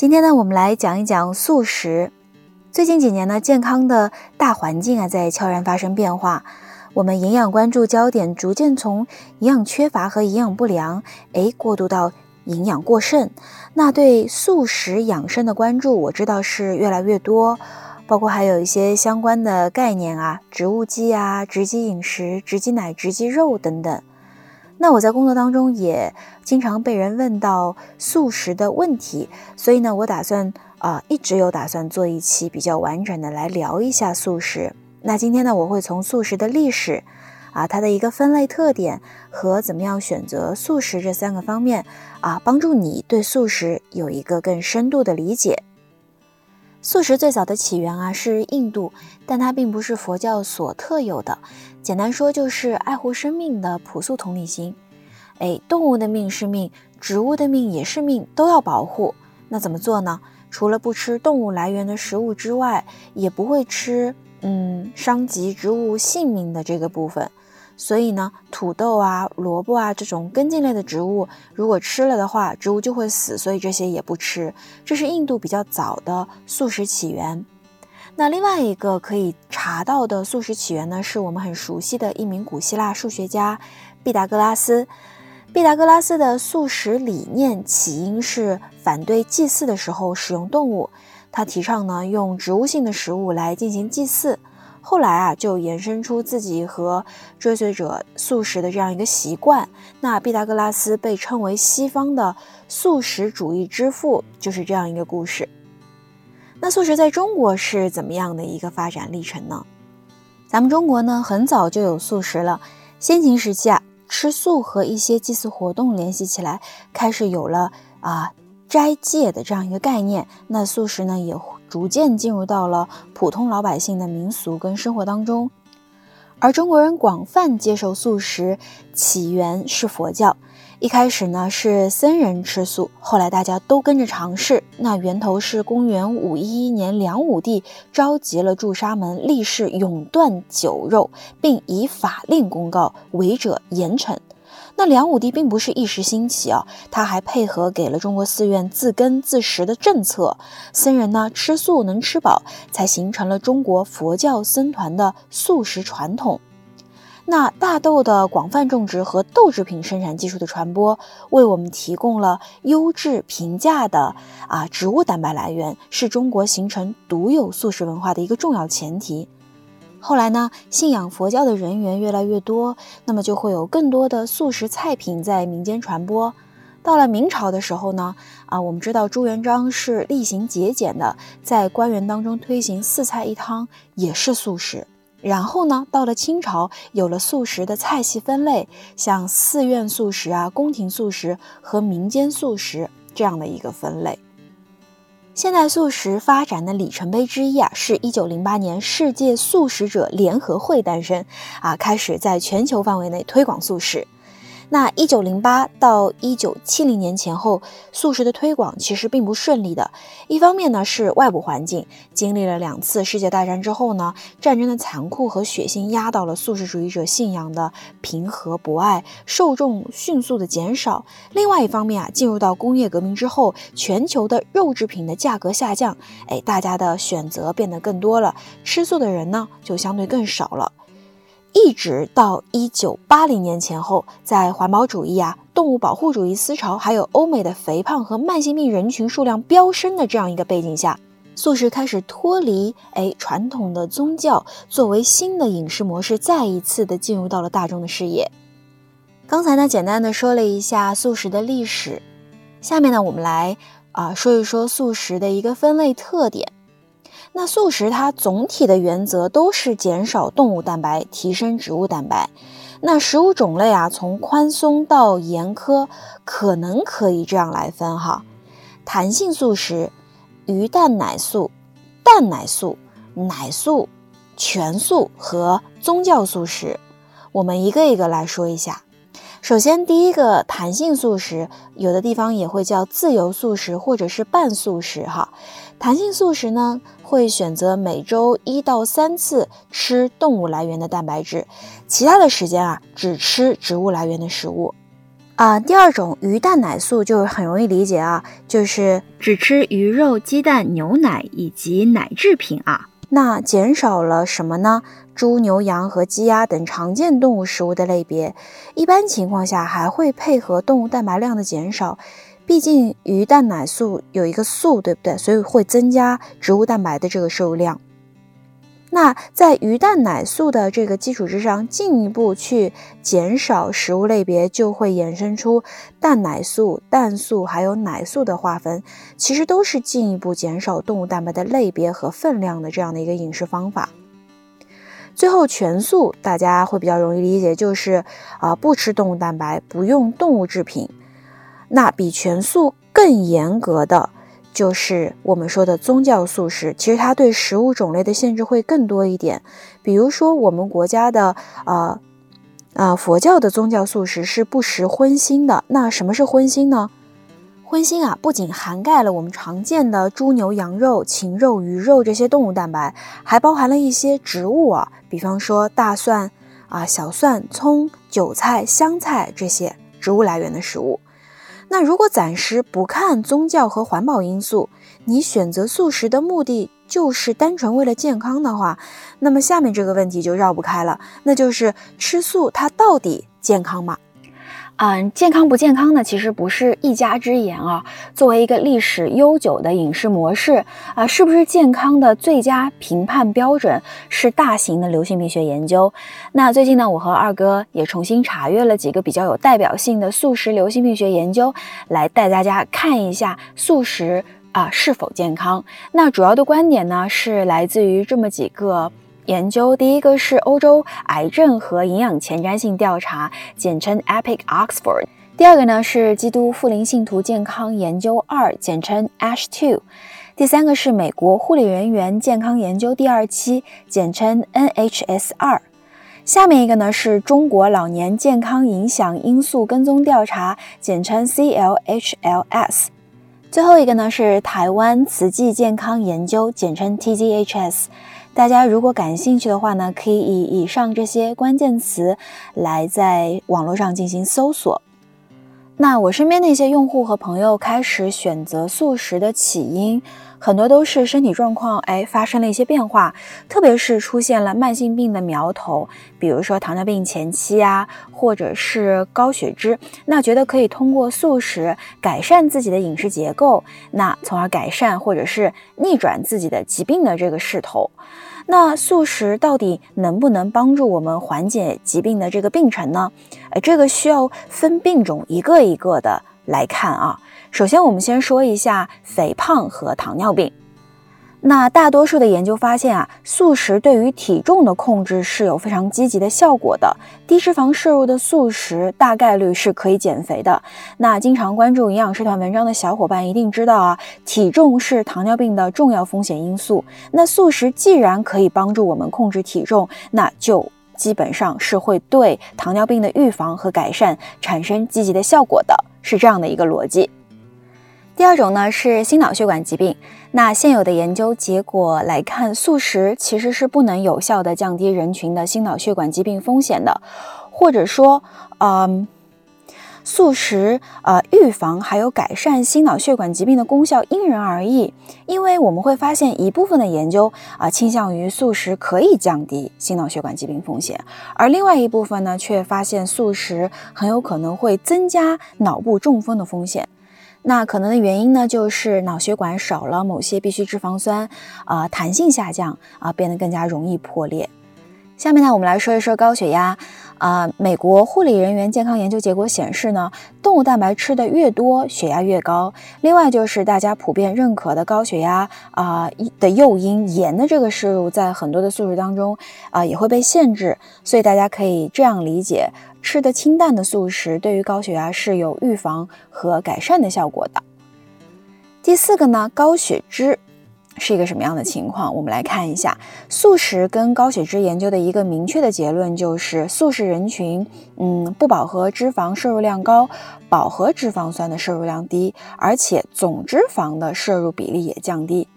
今天呢，我们来讲一讲素食。最近几年呢，健康的大环境啊，在悄然发生变化。我们营养关注焦点逐渐从营养缺乏和营养不良，哎，过渡到营养过剩。那对素食养生的关注，我知道是越来越多，包括还有一些相关的概念啊，植物基啊，直基饮食、直基奶、直基肉等等。那我在工作当中也经常被人问到素食的问题，所以呢，我打算啊，一直有打算做一期比较完整的来聊一下素食。那今天呢，我会从素食的历史啊，它的一个分类特点和怎么样选择素食这三个方面啊，帮助你对素食有一个更深度的理解。素食最早的起源啊是印度，但它并不是佛教所特有的。简单说就是爱护生命的朴素同理心。哎，动物的命是命，植物的命也是命，都要保护。那怎么做呢？除了不吃动物来源的食物之外，也不会吃嗯伤及植物性命的这个部分。所以呢，土豆啊、萝卜啊这种根茎类的植物，如果吃了的话，植物就会死，所以这些也不吃。这是印度比较早的素食起源。那另外一个可以查到的素食起源呢，是我们很熟悉的一名古希腊数学家毕达哥拉斯。毕达哥拉斯的素食理念起因是反对祭祀的时候使用动物，他提倡呢用植物性的食物来进行祭祀。后来啊，就延伸出自己和追随者素食的这样一个习惯。那毕达哥拉斯被称为西方的素食主义之父，就是这样一个故事。那素食在中国是怎么样的一个发展历程呢？咱们中国呢，很早就有素食了。先秦时期啊，吃素和一些祭祀活动联系起来，开始有了啊斋戒的这样一个概念。那素食呢，也。逐渐进入到了普通老百姓的民俗跟生活当中，而中国人广泛接受素食，起源是佛教。一开始呢是僧人吃素，后来大家都跟着尝试。那源头是公元五一一年，梁武帝召集了驻沙门，立誓永断酒肉，并以法令公告，违者严惩。那梁武帝并不是一时兴起啊，他还配合给了中国寺院自耕自食的政策，僧人呢吃素能吃饱，才形成了中国佛教僧团的素食传统。那大豆的广泛种植和豆制品生产技术的传播，为我们提供了优质平价的啊植物蛋白来源，是中国形成独有素食文化的一个重要前提。后来呢，信仰佛教的人员越来越多，那么就会有更多的素食菜品在民间传播。到了明朝的时候呢，啊，我们知道朱元璋是厉行节俭的，在官员当中推行四菜一汤，也是素食。然后呢，到了清朝，有了素食的菜系分类，像寺院素食啊、宫廷素食和民间素食这样的一个分类。现代素食发展的里程碑之一啊，是一九零八年世界素食者联合会诞生，啊，开始在全球范围内推广素食。那一九零八到一九七零年前后，素食的推广其实并不顺利的。一方面呢是外部环境，经历了两次世界大战之后呢，战争的残酷和血腥压倒了素食主义者信仰的平和博爱，受众迅速的减少。另外一方面啊，进入到工业革命之后，全球的肉制品的价格下降，哎，大家的选择变得更多了，吃素的人呢就相对更少了。一直到一九八零年前后，在环保主义啊、动物保护主义思潮，还有欧美的肥胖和慢性病人群数量飙升的这样一个背景下，素食开始脱离哎传统的宗教，作为新的饮食模式，再一次的进入到了大众的视野。刚才呢，简单的说了一下素食的历史，下面呢，我们来啊说一说素食的一个分类特点。那素食它总体的原则都是减少动物蛋白，提升植物蛋白。那食物种类啊，从宽松到严苛，可能可以这样来分哈。弹性素食、鱼蛋奶素、蛋奶素、奶素、全素和宗教素食。我们一个一个来说一下。首先，第一个弹性素食，有的地方也会叫自由素食或者是半素食。哈，弹性素食呢，会选择每周一到三次吃动物来源的蛋白质，其他的时间啊，只吃植物来源的食物。啊，第二种鱼蛋奶素就是很容易理解啊，就是只吃鱼肉、鸡蛋、牛奶以及奶制品啊。那减少了什么呢？猪、牛、羊和鸡鸭等常见动物食物的类别，一般情况下还会配合动物蛋白量的减少。毕竟鱼蛋奶素有一个素，对不对？所以会增加植物蛋白的这个摄入量。那在鱼蛋奶素的这个基础之上，进一步去减少食物类别，就会衍生出蛋奶素、蛋素还有奶素的划分，其实都是进一步减少动物蛋白的类别和分量的这样的一个饮食方法。最后全素大家会比较容易理解，就是啊不吃动物蛋白，不用动物制品。那比全素更严格的。就是我们说的宗教素食，其实它对食物种类的限制会更多一点。比如说，我们国家的呃呃佛教的宗教素食是不食荤腥的。那什么是荤腥呢？荤腥啊，不仅涵盖了我们常见的猪牛羊肉、禽肉、鱼肉这些动物蛋白，还包含了一些植物啊，比方说大蒜啊、小蒜、葱、韭菜、香菜这些植物来源的食物。那如果暂时不看宗教和环保因素，你选择素食的目的就是单纯为了健康的话，那么下面这个问题就绕不开了，那就是吃素它到底健康吗？嗯，健康不健康呢？其实不是一家之言啊。作为一个历史悠久的饮食模式啊，是不是健康的最佳评判标准是大型的流行病学研究。那最近呢，我和二哥也重新查阅了几个比较有代表性的素食流行病学研究，来带大家看一下素食啊是否健康。那主要的观点呢，是来自于这么几个。研究第一个是欧洲癌症和营养前瞻性调查，简称 EPIC Oxford。第二个呢是基督复临信徒健康研究二，简称 ASH Two。第三个是美国护理人员健康研究第二期，简称 NHS 二。下面一个呢是中国老年健康影响因素跟踪调查，简称 CLHLS。最后一个呢是台湾慈济健康研究，简称 TZHS。大家如果感兴趣的话呢，可以以以上这些关键词来在网络上进行搜索。那我身边的一些用户和朋友开始选择素食的起因，很多都是身体状况哎发生了一些变化，特别是出现了慢性病的苗头，比如说糖尿病前期啊，或者是高血脂，那觉得可以通过素食改善自己的饮食结构，那从而改善或者是逆转自己的疾病的这个势头。那素食到底能不能帮助我们缓解疾病的这个病程呢？哎，这个需要分病种一个一个的来看啊。首先，我们先说一下肥胖和糖尿病。那大多数的研究发现啊，素食对于体重的控制是有非常积极的效果的。低脂肪摄入的素食大概率是可以减肥的。那经常关注营养师团文章的小伙伴一定知道啊，体重是糖尿病的重要风险因素。那素食既然可以帮助我们控制体重，那就基本上是会对糖尿病的预防和改善产生积极的效果的，是这样的一个逻辑。第二种呢是心脑血管疾病。那现有的研究结果来看，素食其实是不能有效的降低人群的心脑血管疾病风险的，或者说，嗯，素食呃预防还有改善心脑血管疾病的功效因人而异。因为我们会发现一部分的研究啊倾向于素食可以降低心脑血管疾病风险，而另外一部分呢却发现素食很有可能会增加脑部中风的风险。那可能的原因呢，就是脑血管少了某些必需脂肪酸，啊，弹性下降，啊，变得更加容易破裂。下面呢，我们来说一说高血压。啊，美国护理人员健康研究结果显示呢，动物蛋白吃的越多，血压越高。另外就是大家普遍认可的高血压啊的诱因盐的这个摄入，在很多的素食当中啊也会被限制。所以大家可以这样理解。吃的清淡的素食对于高血压是有预防和改善的效果的。第四个呢，高血脂。是一个什么样的情况？我们来看一下素食跟高血脂研究的一个明确的结论，就是素食人群，嗯，不饱和脂肪摄入量高，饱和脂肪酸的摄入量低，而且总脂肪的摄入比例也降低。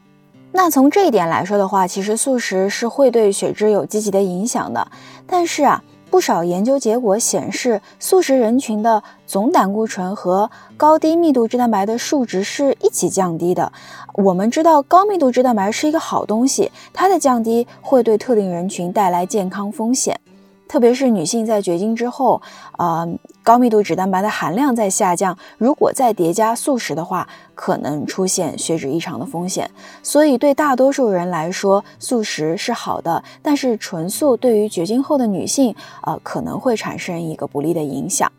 那从这一点来说的话，其实素食是会对血脂有积极的影响的。但是啊。不少研究结果显示，素食人群的总胆固醇和高低密度脂蛋白的数值是一起降低的。我们知道高密度脂蛋白是一个好东西，它的降低会对特定人群带来健康风险。特别是女性在绝经之后，呃，高密度脂蛋白的含量在下降，如果再叠加素食的话，可能出现血脂异常的风险。所以对大多数人来说，素食是好的，但是纯素对于绝经后的女性，呃，可能会产生一个不利的影响。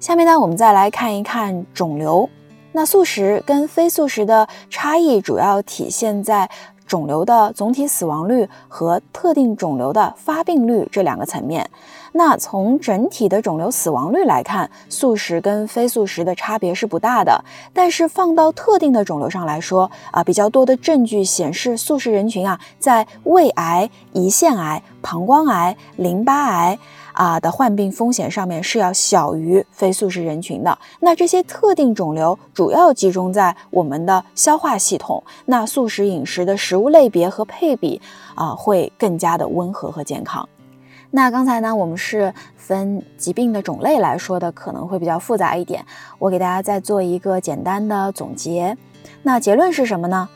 下面呢，我们再来看一看肿瘤。那素食跟非素食的差异主要体现在。肿瘤的总体死亡率和特定肿瘤的发病率这两个层面，那从整体的肿瘤死亡率来看，素食跟非素食的差别是不大的。但是放到特定的肿瘤上来说，啊，比较多的证据显示，素食人群啊，在胃癌、胰腺癌、膀胱癌、淋巴癌。啊的患病风险上面是要小于非素食人群的。那这些特定肿瘤主要集中在我们的消化系统。那素食饮食的食物类别和配比啊，会更加的温和和健康。那刚才呢，我们是分疾病的种类来说的，可能会比较复杂一点。我给大家再做一个简单的总结。那结论是什么呢？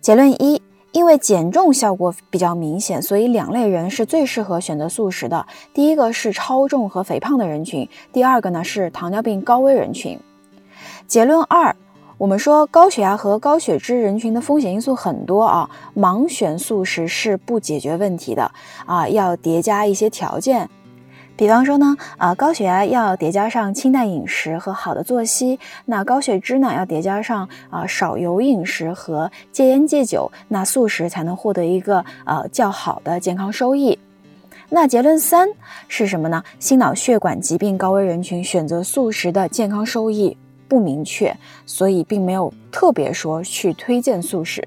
结论一。因为减重效果比较明显，所以两类人是最适合选择素食的。第一个是超重和肥胖的人群，第二个呢是糖尿病高危人群。结论二，我们说高血压和高血脂人群的风险因素很多啊，盲选素食是不解决问题的啊，要叠加一些条件。比方说呢，啊，高血压要叠加上清淡饮食和好的作息，那高血脂呢要叠加上啊少油饮食和戒烟戒酒，那素食才能获得一个呃较好的健康收益。那结论三是什么呢？心脑血管疾病高危人群选择素食的健康收益不明确，所以并没有特别说去推荐素食。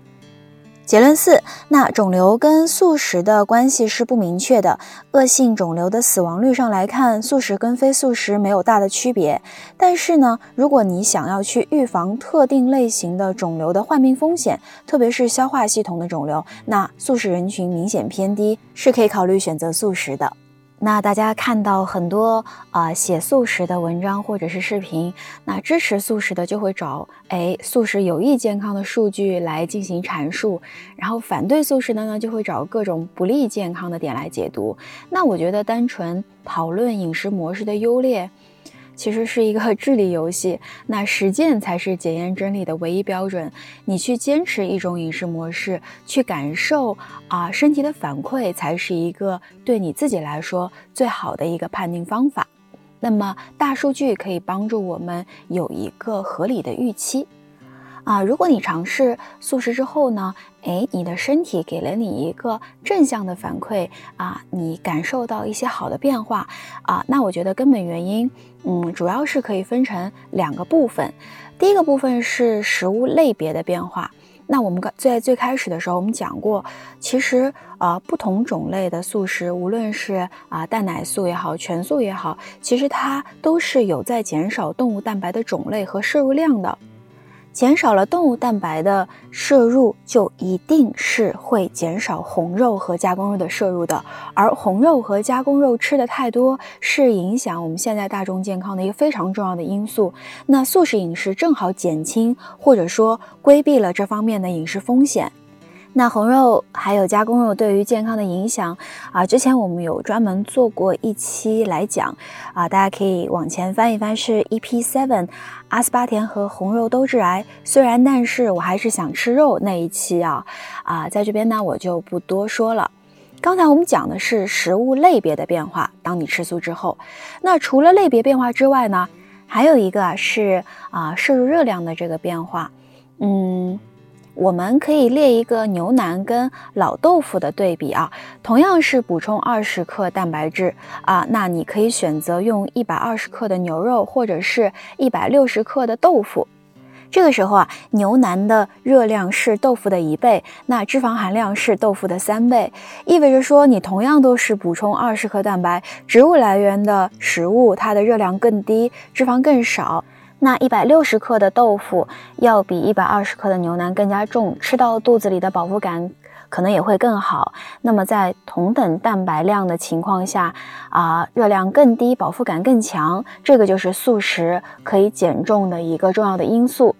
结论四，那肿瘤跟素食的关系是不明确的。恶性肿瘤的死亡率上来看，素食跟非素食没有大的区别。但是呢，如果你想要去预防特定类型的肿瘤的患病风险，特别是消化系统的肿瘤，那素食人群明显偏低，是可以考虑选择素食的。那大家看到很多啊写素食的文章或者是视频，那支持素食的就会找哎素食有益健康的数据来进行阐述，然后反对素食的呢就会找各种不利健康的点来解读。那我觉得单纯讨论饮食模式的优劣。其实是一个智力游戏，那实践才是检验真理的唯一标准。你去坚持一种饮食模式，去感受啊身体的反馈，才是一个对你自己来说最好的一个判定方法。那么大数据可以帮助我们有一个合理的预期。啊，如果你尝试素食之后呢，诶，你的身体给了你一个正向的反馈啊，你感受到一些好的变化啊，那我觉得根本原因，嗯，主要是可以分成两个部分。第一个部分是食物类别的变化。那我们刚在最开始的时候，我们讲过，其实啊，不同种类的素食，无论是啊蛋奶素也好，全素也好，其实它都是有在减少动物蛋白的种类和摄入量的。减少了动物蛋白的摄入，就一定是会减少红肉和加工肉的摄入的。而红肉和加工肉吃的太多，是影响我们现在大众健康的一个非常重要的因素。那素食饮食正好减轻或者说规避了这方面的饮食风险。那红肉还有加工肉对于健康的影响啊，之前我们有专门做过一期来讲啊，大家可以往前翻一翻，是 EP Seven，阿斯巴甜和红肉都致癌，虽然但是我还是想吃肉那一期啊啊，在这边呢我就不多说了。刚才我们讲的是食物类别的变化，当你吃素之后，那除了类别变化之外呢，还有一个啊是啊摄入热量的这个变化，嗯。我们可以列一个牛腩跟老豆腐的对比啊，同样是补充二十克蛋白质啊，那你可以选择用一百二十克的牛肉或者是一百六十克的豆腐。这个时候啊，牛腩的热量是豆腐的一倍，那脂肪含量是豆腐的三倍，意味着说你同样都是补充二十克蛋白，植物来源的食物它的热量更低，脂肪更少。那一百六十克的豆腐要比一百二十克的牛腩更加重，吃到肚子里的饱腹感可能也会更好。那么在同等蛋白量的情况下，啊，热量更低，饱腹感更强，这个就是素食可以减重的一个重要的因素。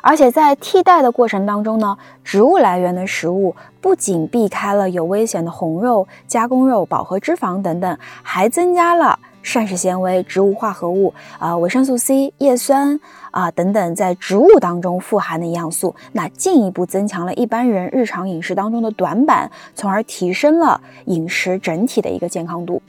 而且在替代的过程当中呢，植物来源的食物不仅避开了有危险的红肉、加工肉、饱和脂肪等等，还增加了膳食纤维、植物化合物啊、维生素 C、叶酸啊等等在植物当中富含的营养素，那进一步增强了一般人日常饮食当中的短板，从而提升了饮食整体的一个健康度。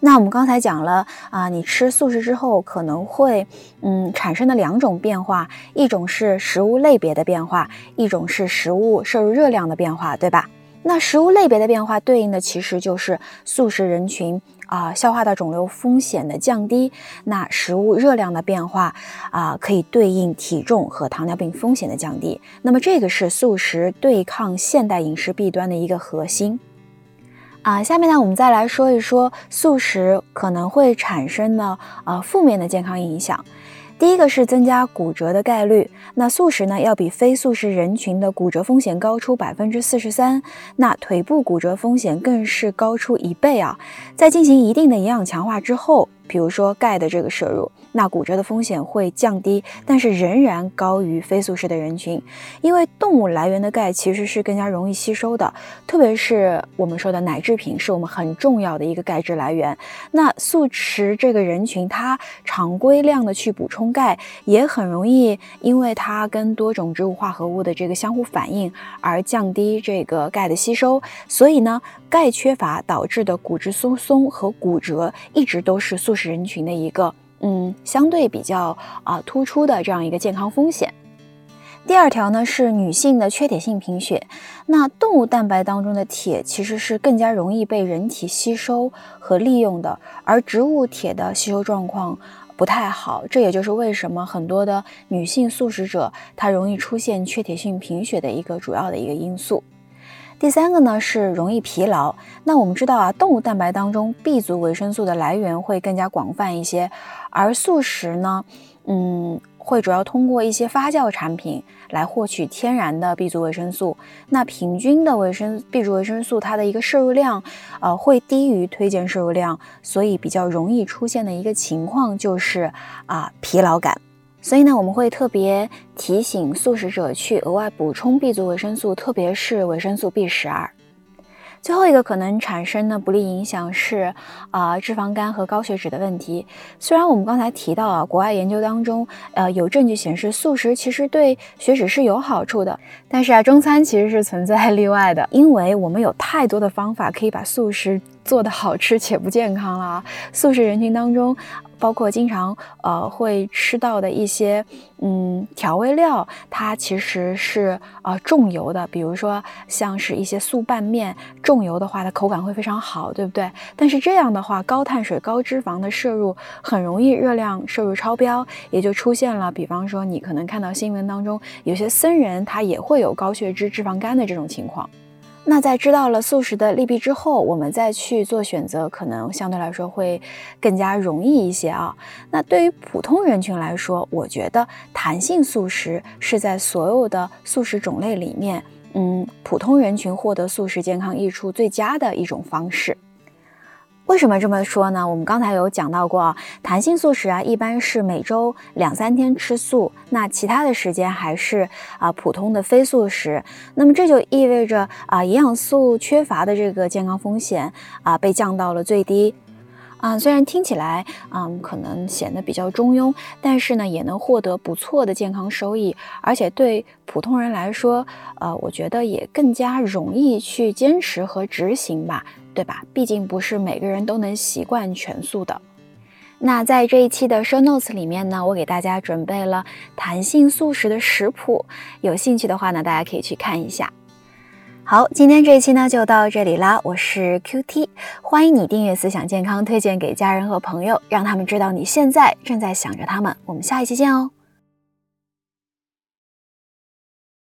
那我们刚才讲了啊，你吃素食之后可能会嗯产生的两种变化，一种是食物类别的变化，一种是食物摄入热量的变化，对吧？那食物类别的变化对应的其实就是素食人群啊消化道肿瘤风险的降低，那食物热量的变化啊可以对应体重和糖尿病风险的降低。那么这个是素食对抗现代饮食弊端的一个核心。啊，下面呢，我们再来说一说素食可能会产生的呃负面的健康影响。第一个是增加骨折的概率，那素食呢要比非素食人群的骨折风险高出百分之四十三，那腿部骨折风险更是高出一倍啊。在进行一定的营养强化之后。比如说钙的这个摄入，那骨折的风险会降低，但是仍然高于非素食的人群，因为动物来源的钙其实是更加容易吸收的，特别是我们说的奶制品是我们很重要的一个钙质来源。那素食这个人群，它常规量的去补充钙，也很容易因为它跟多种植物化合物的这个相互反应而降低这个钙的吸收，所以呢，钙缺乏导致的骨质疏松和骨折一直都是素食。人群的一个嗯相对比较啊突出的这样一个健康风险。第二条呢是女性的缺铁性贫血。那动物蛋白当中的铁其实是更加容易被人体吸收和利用的，而植物铁的吸收状况不太好。这也就是为什么很多的女性素食者她容易出现缺铁性贫血的一个主要的一个因素。第三个呢是容易疲劳。那我们知道啊，动物蛋白当中 B 族维生素的来源会更加广泛一些，而素食呢，嗯，会主要通过一些发酵产品来获取天然的 B 族维生素。那平均的维生 B 族维生素它的一个摄入量，呃，会低于推荐摄入量，所以比较容易出现的一个情况就是啊疲劳感。所以呢，我们会特别提醒素食者去额外补充 B 族维生素，特别是维生素 B 十二。最后一个可能产生的不利影响是啊脂肪肝和高血脂的问题。虽然我们刚才提到啊，国外研究当中呃有证据显示素食其实对血脂是有好处的，但是啊中餐其实是存在例外的，因为我们有太多的方法可以把素食做得好吃且不健康了。素食人群当中。包括经常呃会吃到的一些嗯调味料，它其实是呃重油的，比如说像是一些素拌面，重油的话它口感会非常好，对不对？但是这样的话，高碳水高脂肪的摄入很容易热量摄入超标，也就出现了，比方说你可能看到新闻当中有些僧人他也会有高血脂、脂肪肝的这种情况。那在知道了素食的利弊之后，我们再去做选择，可能相对来说会更加容易一些啊。那对于普通人群来说，我觉得弹性素食是在所有的素食种类里面，嗯，普通人群获得素食健康益处最佳的一种方式。为什么这么说呢？我们刚才有讲到过，弹性素食啊，一般是每周两三天吃素，那其他的时间还是啊普通的非素食。那么这就意味着啊营养素缺乏的这个健康风险啊被降到了最低。啊，虽然听起来嗯可能显得比较中庸，但是呢也能获得不错的健康收益，而且对普通人来说，呃，我觉得也更加容易去坚持和执行吧。对吧？毕竟不是每个人都能习惯全素的。那在这一期的 show notes 里面呢，我给大家准备了弹性素食的食谱，有兴趣的话呢，大家可以去看一下。好，今天这一期呢就到这里啦，我是 Q T，欢迎你订阅思想健康，推荐给家人和朋友，让他们知道你现在正在想着他们。我们下一期见哦。